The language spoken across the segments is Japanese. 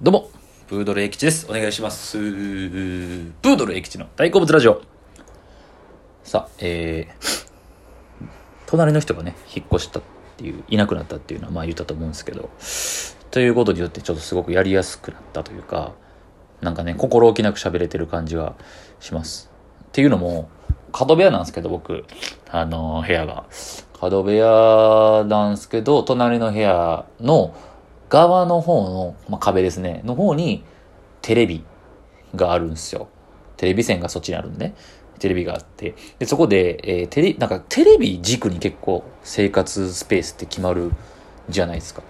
どうも、プードル駅地です。お願いします。プードル駅地の大好物ラジオ。さあ、えー、隣の人がね、引っ越したっていう、いなくなったっていうのはまあ言ったと思うんですけど、ということによってちょっとすごくやりやすくなったというか、なんかね、心置きなく喋れてる感じがします。っていうのも、角部屋なんですけど、僕、あの部屋が。角部屋なんですけど、隣の部屋の側の方の、まあ、壁ですね、の方にテレビがあるんですよ。テレビ線がそっちにあるんでね。テレビがあって。で、そこで、えーテレ、なんかテレビ軸に結構生活スペースって決まるじゃないですか。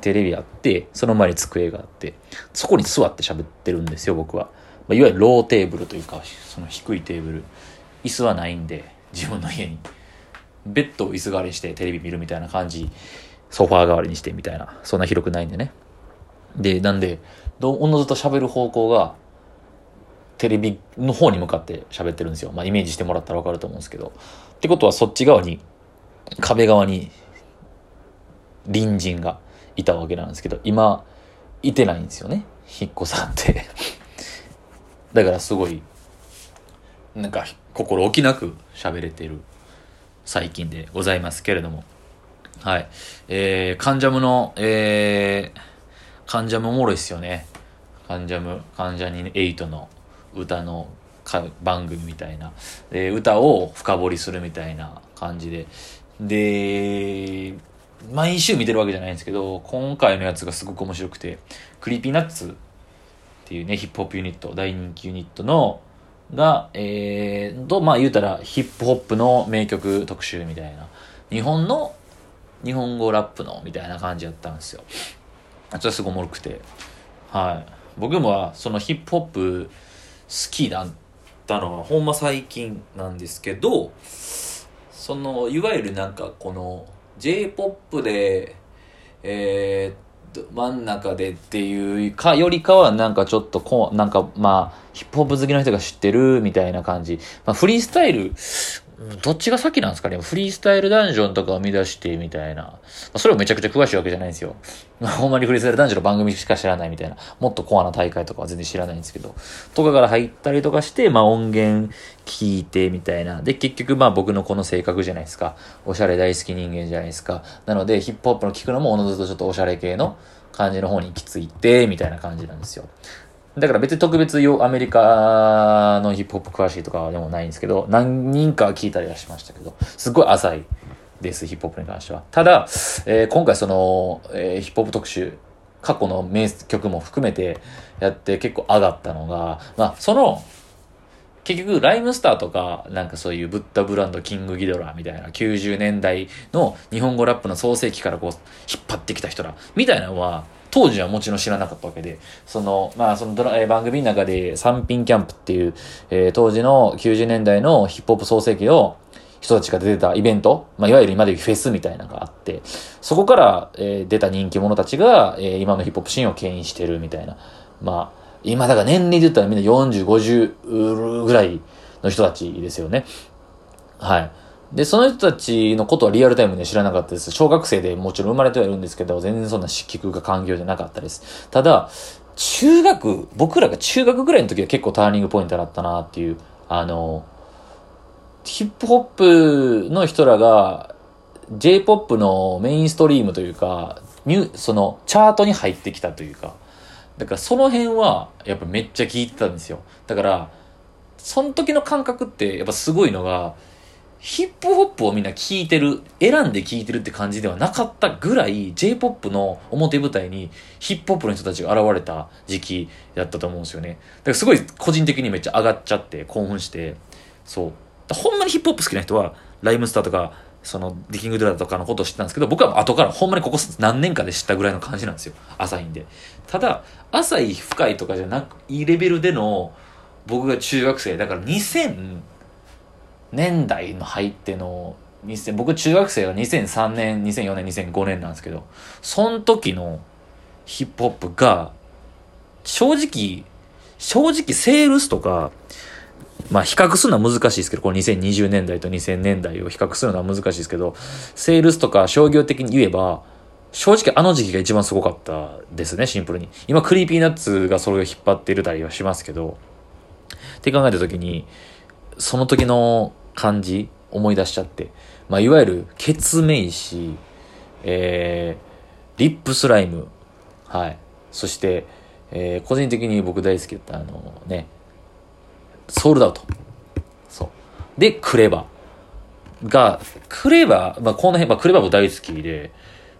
テレビあって、その前に机があって、そこに座って喋ってるんですよ、僕は。まあ、いわゆるローテーブルというか、その低いテーブル。椅子はないんで、自分の家に。ベッドを椅子代わりしてテレビ見るみたいな感じ、ソファー代わりにしてみたいな、そんな広くないんでね。で、なんで、どおのずと喋る方向が、テレビの方に向かって喋ってるんですよ。まあ、イメージしてもらったらわかると思うんですけど。ってことは、そっち側に、壁側に、隣人がいたわけなんですけど、今、いてないんですよね。引っ越さんって。だからすごい、なんか、心置きなく喋れてる最近でございますけれども。はい。えー、カンジャムの、えー、カンジャムおもろいっすよね。カンジャム、カンジャニ8の歌の番組みたいな。で、歌を深掘りするみたいな感じで。で、毎週見てるわけじゃないんですけど、今回のやつがすごく面白くて、 Creepy Nuts っていうね、ヒップホップユニット、大人気ユニットの、が、えー、と、まあ言うたら、ヒップホップの名曲特集みたいな。日本の、日本語ラップの、みたいな感じやったんですよ。それはすごいおもろくて。はい。僕もは、そのヒップホップ好きだったのは、ほんま最近なんですけど、その、いわゆるなんかこの、J-POP で、えー、真ん中でっていうかよりかはなんかちょっとこうなんかまあヒップホップ好きの人が知ってるみたいな感じ、まあ、フリースタイルどっちが先なんですかね？フリースタイルダンジョンとかを生み出してみたいな。まあそれをめちゃくちゃ詳しいわけじゃないんですよ。ほんまにフリースタイルダンジョンの番組しか知らないみたいな。もっとコアな大会とかは全然知らないんですけど。とかから入ったりとかして、まあ音源聞いてみたいな。で、結局まあ僕のこの性格じゃないですか。おしゃれ大好き人間じゃないですか。なのでヒップホップの聞くのもおのずとちょっとおしゃれ系の感じの方に行き着いて、みたいな感じなんですよ。だから別に特別よアメリカのヒップホップ詳しいとかでもないんですけど、何人か聞いたりはしましたけど、すごい浅いです、ヒップホップに関しては。ただ、えー今回その、えーヒップホップ特集、過去の名曲も含めてやって結構上がったのが、まあ、その、結局、ライムスターとか、なんかそういうブッダブランド、キングギドラみたいな90年代の日本語ラップの創世期からこう、引っ張ってきた人ら、みたいなのは、当時はもちろん知らなかったわけで、その、まあ、そのドラ、え番組の中で、三品キャンプっていう、えー当時の90年代のヒップホップ創世期の人たちが出てたイベント、まあ、いわゆる今でいうフェスみたいなのがあって、そこから、えー出た人気者たちが、えー今のヒップホップシーンを牽引してるみたいな。まあ、今だから年齢で言ったらみんな40、50ぐらいの人たちですよね。はい。で、その人たちのことはリアルタイムで知らなかったです。小学生でもちろん生まれてはいるんですけど、全然そんな聞くが環境じゃなかったです。ただ、中学、僕らが中学ぐらいの時は結構ターニングポイントだったなっていう、あの、ヒップホップの人らが J-POP のメインストリームというか、ミュそのチャートに入ってきたというか、だからその辺はやっぱめっちゃ聞いてたんですよ。だから、その時の感覚ってやっぱすごいのが、ヒップホップをみんな聞いてる、選んで聞いてるって感じではなかったぐらい、J-POP の表舞台にヒップホップの人たちが現れた時期だったと思うんですよね。だからすごい個人的にめっちゃ上がっちゃって、興奮して、そう。だほんまにヒップホップ好きな人は、ライムスターとか、その、ディキングドラとかのことを知ったんですけど、僕は後からほんまにここ何年かで知ったぐらいの感じなんですよ。浅いんで。ただ、浅い深いとかじゃなく、いいレベルでの、僕が中学生、だから2000年代の入っての、2000僕中学生は2003年、2004年、2005年なんですけど、その時のヒップホップが、正直、正直セールスとか、まあ比較するのは難しいですけど、この2020年代と2000年代を比較するのは難しいですけど、セールスとか商業的に言えば、正直あの時期が一番すごかったですね、シンプルに。今、 Creepy Nuts がそれを引っ張っているたりはしますけど、って考えた時に、その時の感じ、思い出しちゃって。まあ、いわゆる、ケツメイシ、えー、 RIP SLYME、はい。そして、えー、個人的に僕大好きだった、あのね、 SOUL'd OUT。そう。で、 KREVA が、 KREVA まあ、この辺、まあ、 KREVA も大好きで、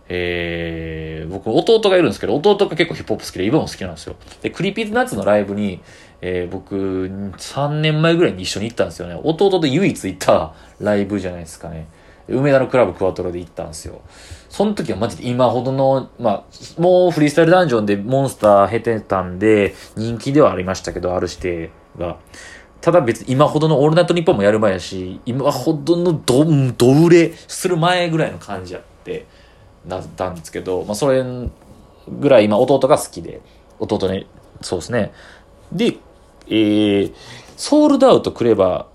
えー、僕、弟がいるんですけど、弟が結構ヒップホップ好きで、今も好きなんですよ。で、 Creepy Nuts のライブに、えー、僕、3年前ぐらいに一緒に行ったんですよね。弟と唯一行ったライブじゃないですかね。梅田のクラブクワトロで行ったんですよ。その時はマジで今ほどの、まあ、もうフリースタイルダンジョンでモンスター経てたんで、人気ではありましたけど、ある指定が。ただ別に今ほどのオールナイトニッポンもやる前やし、今ほどのど、ど売れする前ぐらいの感じやって、なったんですけど、まあそれぐらい今弟が好きで、弟ね、そうですね。で、えー、 SOUL'd OUT、KREVA、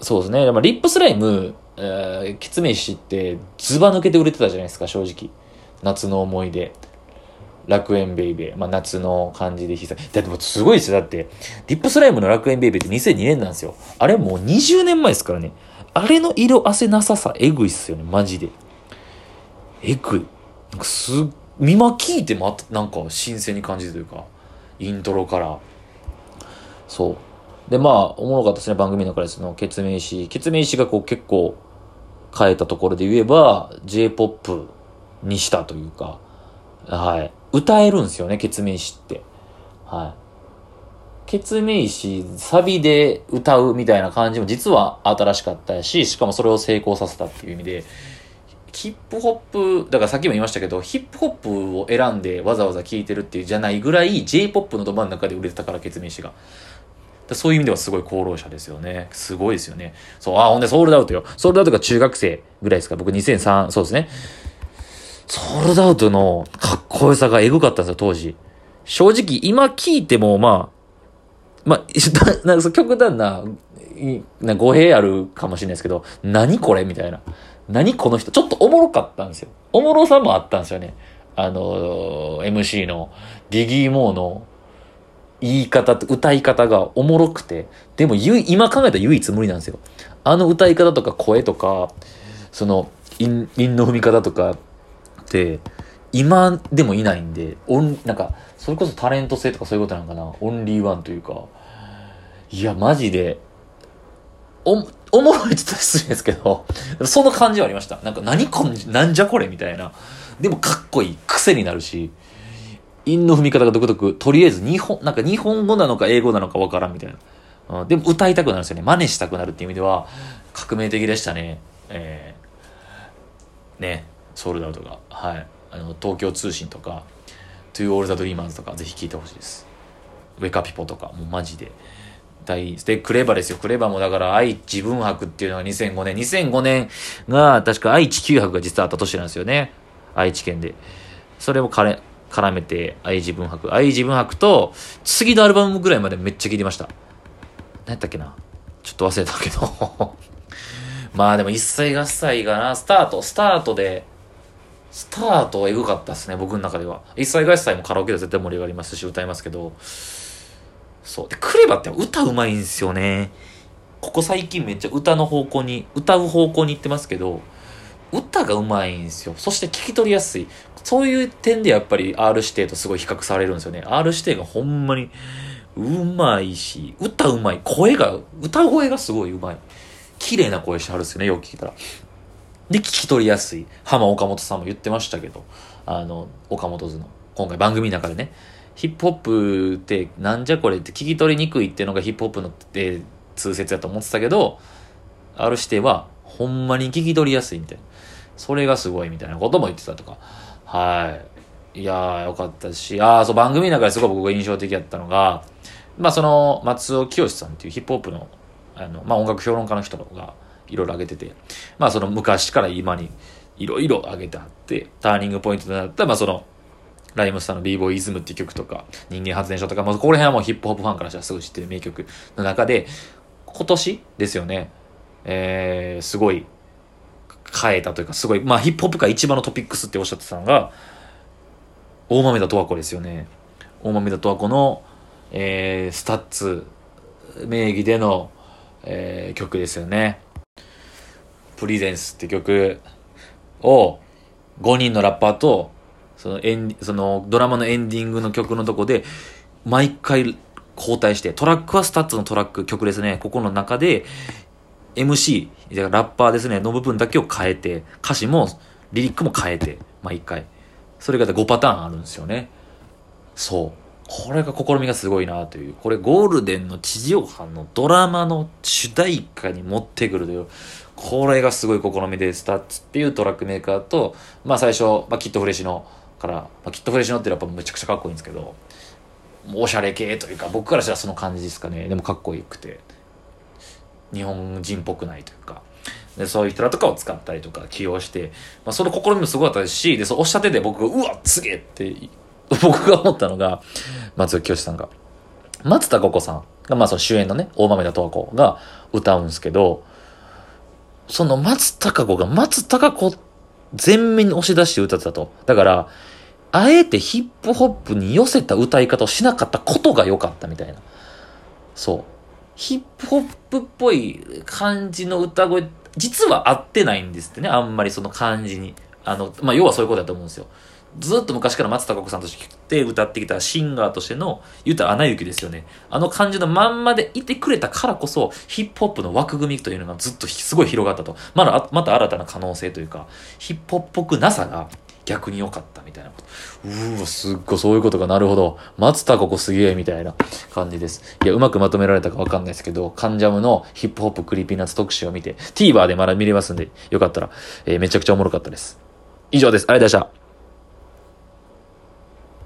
そうですね。まあ、 RIP SLYME、えー、ケツメイシってズバ抜けて売れてたじゃないですか、正直。夏の思い出。楽園ベイベー。まあ、夏の感じで必殺。だってすごいですよ。だって、 RIP SLYME の楽園ベイベーって2002年なんですよ。あれもう20年前ですからね。あれの色あせなささ、えぐいっすよね、マジで。えぐい。なんかす、今聞いてもなんか新鮮に感じるというか、イントロから。そう。で、まあ、おもろかったですね、番組の中でその、ケツメイシ。ケツメイシがこう結構変えたところで言えば、J-POP にしたというか、はい。歌えるんですよね、ケツメイシって。はい。ケツメイシ、サビで歌うみたいな感じも実は新しかったし、しかもそれを成功させたっていう意味で、ヒップホップ、だからさっきも言いましたけど、ヒップホップを選んでわざわざ聴いてるっていうじゃないぐらい J-POP のど真ん中で売れてたから、ケツメイシが。そういう意味ではすごい功労者ですよね。すごいですよね。そう、あ、ほんでソールドアウトよ。ソールドアウトが中学生ぐらいですか。僕2003、そうですね。ソールドアウトのかっこよさがエグかったんですよ、当時。正直、今聞いても、まあ、まあ、なんか極端な、な語弊あるかもしれないですけど、何これみたいな。何この人？ちょっとおもろかったんですよ。おもろさもあったんですよね。あの、MC のディギー・モーの言い方と歌い方がおもろくて、でも今考えたら唯一無二なんですよ。あの歌い方とか声とか、その、韻の踏み方とかって、今でもいないんで、オン、なんか、それこそタレント性とかそういうことなんかな？オンリーワンというか。いや、マジで、お、おもろいって言ったら失礼ですけど、その感じはありました。なんか、何こん、なんじゃこれみたいな。でもかっこいい。癖になるし。韻の踏み方が独特。とりあえず日本、なんか日本語なのか英語なのかわからんみたいな。うん、でも歌いたくなるんですよね。真似したくなるっていう意味では、革命的でしたね。えー、ね、ソールドアウトが。はい。あの、東京通信とか、To All the Dreamers とか、ぜひ聴いてほしいです。ウェカピポとか、もうマジで。大で、クレバですよ。クレバもだから愛知文博っていうのが2005年。2005年が確か愛知九博が実はあった年なんですよね。愛知県で。それも彼、絡めて愛知文博。愛知文博と、次のアルバムぐらいまでめっちゃ聴いてました。何やったっけなちょっと忘れたけど まあでも一切合切がな、スタート、スタートで、スタートはエグかったですね、僕の中では。一切合切もカラオケで絶対盛り上がりますし、歌いますけど、そう。で、クレバって歌うまいんですよね。ここ最近めっちゃ歌の方向に、歌う方向に行ってますけど、歌がうまいんですよ。そして聞き取りやすい。そういう点でやっぱり R 指定とすごい比較されるんですよね。R 指定がほんまにうまいし、歌うまい。声が、歌声がすごいうまい。綺麗な声してはるんですよね、よく聞いたら。で、聞き取りやすい。浜岡本さんも言ってましたけど、あの、岡本図の、今回番組の中でね、ヒップホップってなんじゃこれって聞き取りにくいっていうのがヒップホップの、えー、通説やと思ってたけど、ある指定は、ほんまに聞き取りやすいみたいな。それがすごいみたいなことも言ってたとか。はい。いやー、よかったし、あー、そう、番組の中ですごい僕が印象的やったのが、まあ、その、松尾清さんっていうヒップホップの、あの、まあ、音楽評論家の人がいろいろ挙げてて、まあ、その昔から今にいろいろ挙げてあって、ターニングポイントとなった、まあ、その、ライムスターの b ボーイズムっていう曲とか、人間発電所とか、まあ、ここら辺はもうヒップホップファンからしたらすぐ知ってる名曲の中で、今年ですよね、えー、すごい変えたというか、すごい、まあヒップホップ界一番のトピックスっておっしゃってたのが、大豆田とわ子ですよね。大豆田とわ子の、えー、スタッツ名義での、えー、曲ですよね。 Presence って曲を5人のラッパーとそのエンそのドラマのエンディングの曲のとこで毎回交代してトラックは STUTS のトラック曲ですね。ここの中で MC ラッパーですね。の部分だけを変えて歌詞もリリックも変えて毎回。それが5パターンあるんですよね。そう。これが試みがすごいなという。これゴールデンの地上波のドラマの主題歌に持ってくるという。これがすごい試みで、 STUTS っていうトラックメーカーと、まあ最初、まあ KID FRESINO から、まあ、 KID FRESINO ってやっぱめちゃくちゃかっこいいんですけど、おしゃれ系というか、僕からしたらその感じですかね。でもかっこよくて、日本人っぽくないというか。で、そういう人らとかを使ったりとか起用して、まあその試みもすごかったですし、で、そうおっしゃってて僕が、うわ、すげえって 僕が思ったのが、松尾清さんが。松田子子さんが、まあその主演のね、大豆田十和子が歌うんですけど、その松たか子が松たか子全面に押し出して歌ってたと。だから、あえてヒップホップに寄せた歌い方をしなかったことが良かったみたいな。そう。ヒップホップっぽい感じの歌声、実は合ってないんですってね、あんまりその感じに。あの、まあ、要はそういうことだと思うんですよ。ずっと昔から松たか子さんとして歌ってきたシンガーとしての、言うたら穴行きですよね。あの感じのまんまでいてくれたからこそ、ヒップホップの枠組みというのがずっとすごい広がったと。まだ、また新たな可能性というか、ヒップホップっぽくなさが逆に良かったみたいなこと。うわ、すっごいそういうことがなるほど。松田ここすげえみたいな感じです。いや、うまくまとめられたかわかんないですけど、関ジャムのヒップホップ Creepy Nuts 特集を見て、TVer でまだ見れますんで、よかったら、えー、めちゃくちゃおもろかったです。以上です。ありがとうございました。